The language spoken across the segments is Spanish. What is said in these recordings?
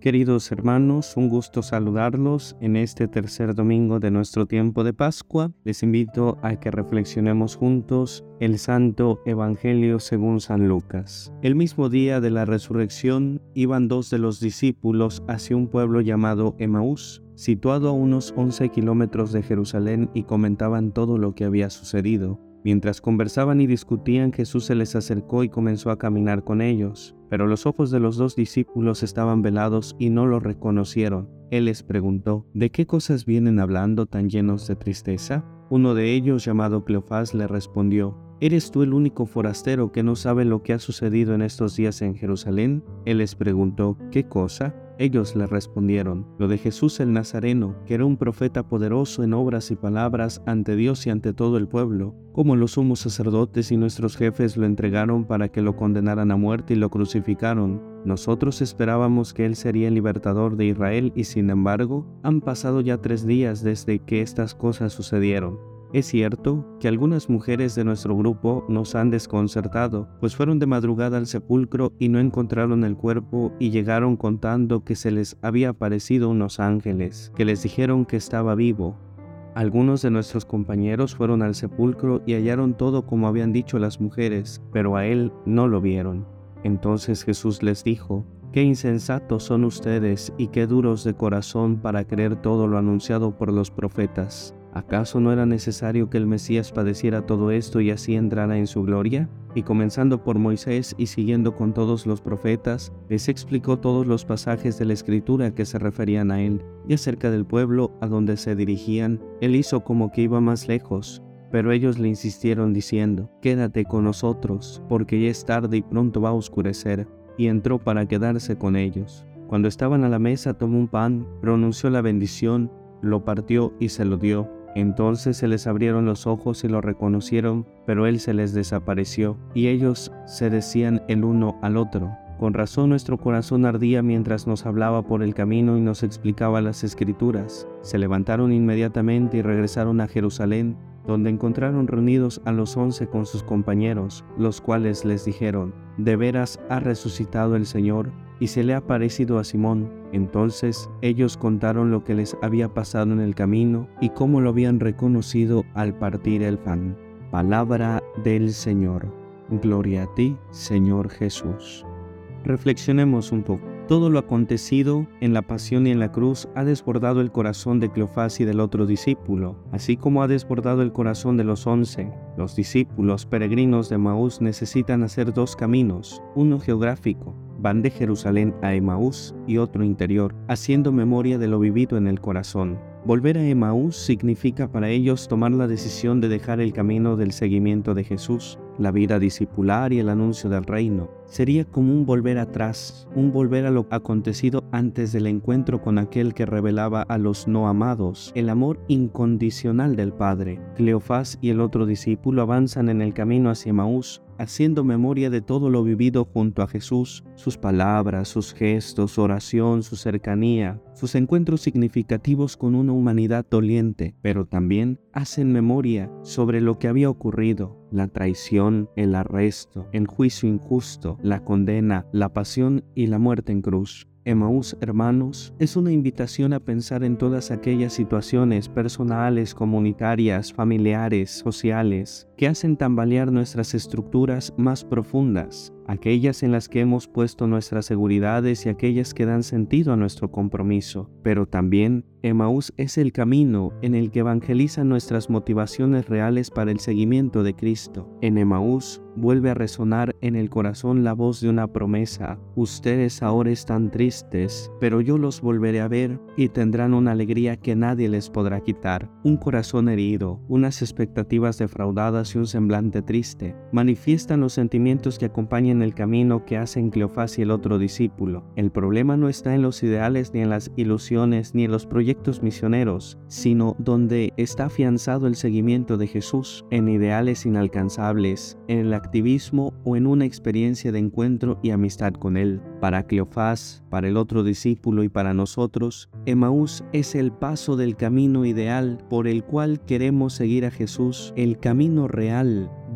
Queridos hermanos, un gusto saludarlos en este tercer domingo de nuestro tiempo de Pascua. Les invito a que reflexionemos juntos el Santo Evangelio según San Lucas. El mismo día de la resurrección iban dos de los discípulos hacia un pueblo llamado Emaús, situado a unos 11 kilómetros de Jerusalén y comentaban todo lo que había sucedido. Mientras conversaban y discutían, Jesús se les acercó y comenzó a caminar con ellos. Pero los ojos de los dos discípulos estaban velados y no lo reconocieron. Él les preguntó, ¿de qué cosas vienen hablando tan llenos de tristeza? Uno de ellos, llamado Cleofás, le respondió, ¿Eres tú el único forastero que no sabe lo que ha sucedido en estos días en Jerusalén? Él les preguntó, ¿qué cosa? Ellos le respondieron, lo de Jesús el Nazareno, que era un profeta poderoso en obras y palabras ante Dios y ante todo el pueblo, como los sumos sacerdotes y nuestros jefes lo entregaron para que lo condenaran a muerte y lo crucificaron. Nosotros esperábamos que Él sería el libertador de Israel y sin embargo han pasado ya tres días desde que estas cosas sucedieron. Es cierto que algunas mujeres de nuestro grupo nos han desconcertado, pues fueron de madrugada al sepulcro y no encontraron el cuerpo y llegaron contando que se les había aparecido unos ángeles, que les dijeron que estaba vivo. Algunos de nuestros compañeros fueron al sepulcro y hallaron todo como habían dicho las mujeres, pero a él no lo vieron. Entonces Jesús les dijo, Qué insensatos son ustedes y qué duros de corazón para creer todo lo anunciado por los profetas. ¿Acaso no era necesario que el Mesías padeciera todo esto y así entrara en su gloria? Y comenzando por Moisés y siguiendo con todos los profetas, les explicó todos los pasajes de la Escritura que se referían a él, y acerca del pueblo a donde se dirigían, él hizo como que iba más lejos. Pero ellos le insistieron diciendo, Quédate con nosotros, porque ya es tarde y pronto va a oscurecer, y entró para quedarse con ellos. Cuando estaban a la mesa tomó un pan, pronunció la bendición, lo partió y se lo dio entonces se les abrieron los ojos y lo reconocieron, pero él se les desapareció, y ellos se decían el uno al otro. Con razón nuestro corazón ardía mientras nos hablaba por el camino y nos explicaba las escrituras. Se levantaron inmediatamente y regresaron a Jerusalén, donde encontraron reunidos a los once con sus compañeros, los cuales les dijeron, De veras ha resucitado el Señor y se le ha parecido a Simón. Entonces ellos contaron lo que les había pasado en el camino y cómo lo habían reconocido al partir el pan. Palabra del Señor. Gloria a ti, Señor Jesús. Reflexionemos un poco. Todo lo acontecido en la pasión y en la cruz ha desbordado el corazón de Cleofás y del otro discípulo, así como ha desbordado el corazón de los once. Los discípulos peregrinos de Maús necesitan hacer dos caminos, uno geográfico, van de Jerusalén a Emaús y otro interior, haciendo memoria de lo vivido en el corazón. Volver a Emaús significa para ellos tomar la decisión de dejar el camino del seguimiento de Jesús, la vida discipular y el anuncio del reino. Sería como un volver atrás, un volver a lo acontecido antes del encuentro con aquel que revelaba a los no amados el amor incondicional del Padre. Cleofás y el otro discípulo avanzan en el camino hacia Emaús, haciendo memoria de todo lo vivido junto a Jesús, sus palabras, sus gestos, su oración, su cercanía, sus encuentros significativos con una humanidad doliente, pero también hacen memoria sobre lo que había ocurrido, la traición, el arresto, el juicio injusto, la condena, la pasión y la muerte en cruz. Emaús, hermanos, es una invitación a pensar en todas aquellas situaciones personales, comunitarias, familiares, sociales, que hacen tambalear nuestras estructuras más profundas, aquellas en las que hemos puesto nuestras seguridades y aquellas que dan sentido a nuestro compromiso. Pero también Emaús es el camino en el que evangelizan nuestras motivaciones reales para el seguimiento de Cristo. En Emaús vuelve a resonar en el corazón la voz de una promesa. Ustedes ahora están tristes, pero yo los volveré a ver y tendrán una alegría que nadie les podrá quitar. Un corazón herido, unas expectativas defraudadas un semblante triste manifiestan los sentimientos que acompañan el camino que hacen Cleofás y el otro discípulo. El problema no está en los ideales ni en las ilusiones ni en los proyectos misioneros, sino donde está afianzado el seguimiento de Jesús, en ideales inalcanzables, en el activismo o en una experiencia de encuentro y amistad con Él. Para Cleofás, para el otro discípulo y para nosotros, Emaús es el paso del camino ideal por el cual queremos seguir a Jesús, el camino real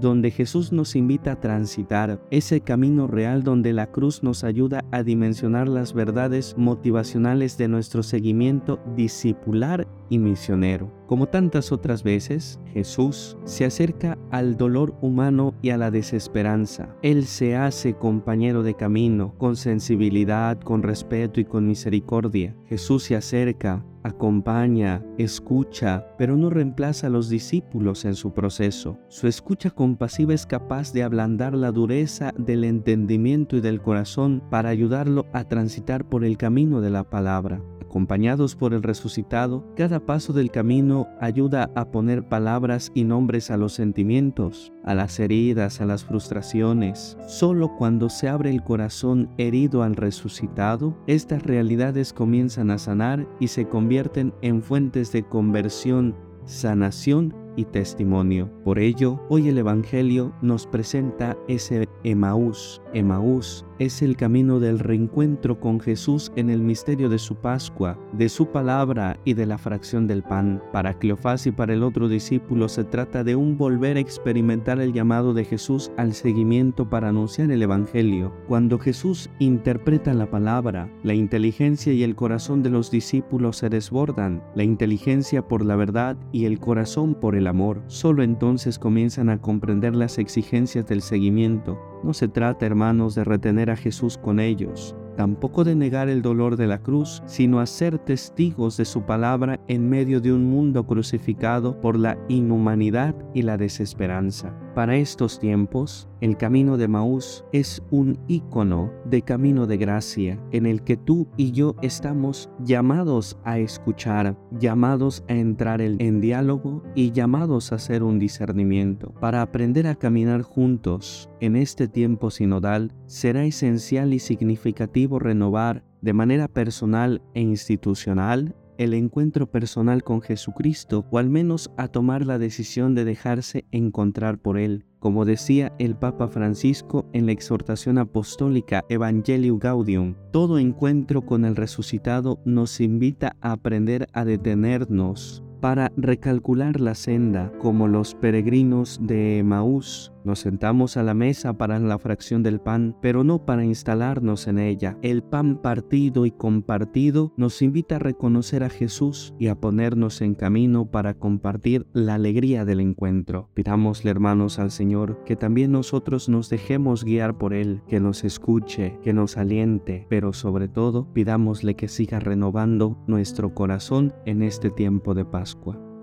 donde Jesús nos invita a transitar, ese camino real donde la cruz nos ayuda a dimensionar las verdades motivacionales de nuestro seguimiento discipular y misionero. Como tantas otras veces, Jesús se acerca al dolor humano y a la desesperanza. Él se hace compañero de camino, con sensibilidad, con respeto y con misericordia. Jesús se acerca, acompaña, escucha, pero no reemplaza a los discípulos en su proceso. Su escucha compasiva es capaz de ablandar la dureza del entendimiento y del corazón para ayudarlo a transitar por el camino de la palabra acompañados por el resucitado, cada paso del camino ayuda a poner palabras y nombres a los sentimientos, a las heridas, a las frustraciones. Solo cuando se abre el corazón herido al resucitado, estas realidades comienzan a sanar y se convierten en fuentes de conversión, sanación y testimonio. Por ello, hoy el Evangelio nos presenta ese Emaús. Emaús es el camino del reencuentro con Jesús en el misterio de su Pascua, de su palabra y de la fracción del pan. Para Cleofás y para el otro discípulo se trata de un volver a experimentar el llamado de Jesús al seguimiento para anunciar el Evangelio. Cuando Jesús interpreta la palabra, la inteligencia y el corazón de los discípulos se desbordan, la inteligencia por la verdad y el corazón por el amor. Solo entonces comienzan a comprender las exigencias del seguimiento. No se trata, hermanos, de retener a Jesús con ellos, tampoco de negar el dolor de la cruz, sino a ser testigos de su palabra en medio de un mundo crucificado por la inhumanidad y la desesperanza. Para estos tiempos, el camino de Maús es un icono de camino de gracia en el que tú y yo estamos llamados a escuchar, llamados a entrar en diálogo y llamados a hacer un discernimiento. Para aprender a caminar juntos en este tiempo sinodal, será esencial y significativo renovar de manera personal e institucional el encuentro personal con Jesucristo o al menos a tomar la decisión de dejarse encontrar por Él. Como decía el Papa Francisco en la exhortación apostólica Evangelium Gaudium, todo encuentro con el resucitado nos invita a aprender a detenernos para recalcular la senda como los peregrinos de Maús nos sentamos a la mesa para la fracción del pan, pero no para instalarnos en ella. El pan partido y compartido nos invita a reconocer a Jesús y a ponernos en camino para compartir la alegría del encuentro. Pidámosle, hermanos, al Señor que también nosotros nos dejemos guiar por Él, que nos escuche, que nos aliente, pero sobre todo pidámosle que siga renovando nuestro corazón en este tiempo de Pascua.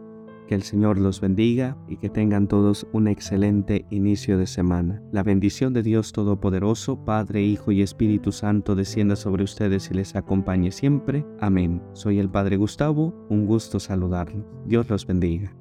Que el Señor los bendiga y que tengan todos un excelente inicio de semana. La bendición de Dios Todopoderoso, Padre, Hijo y Espíritu Santo descienda sobre ustedes y les acompañe siempre. Amén. Soy el Padre Gustavo, un gusto saludarlos. Dios los bendiga.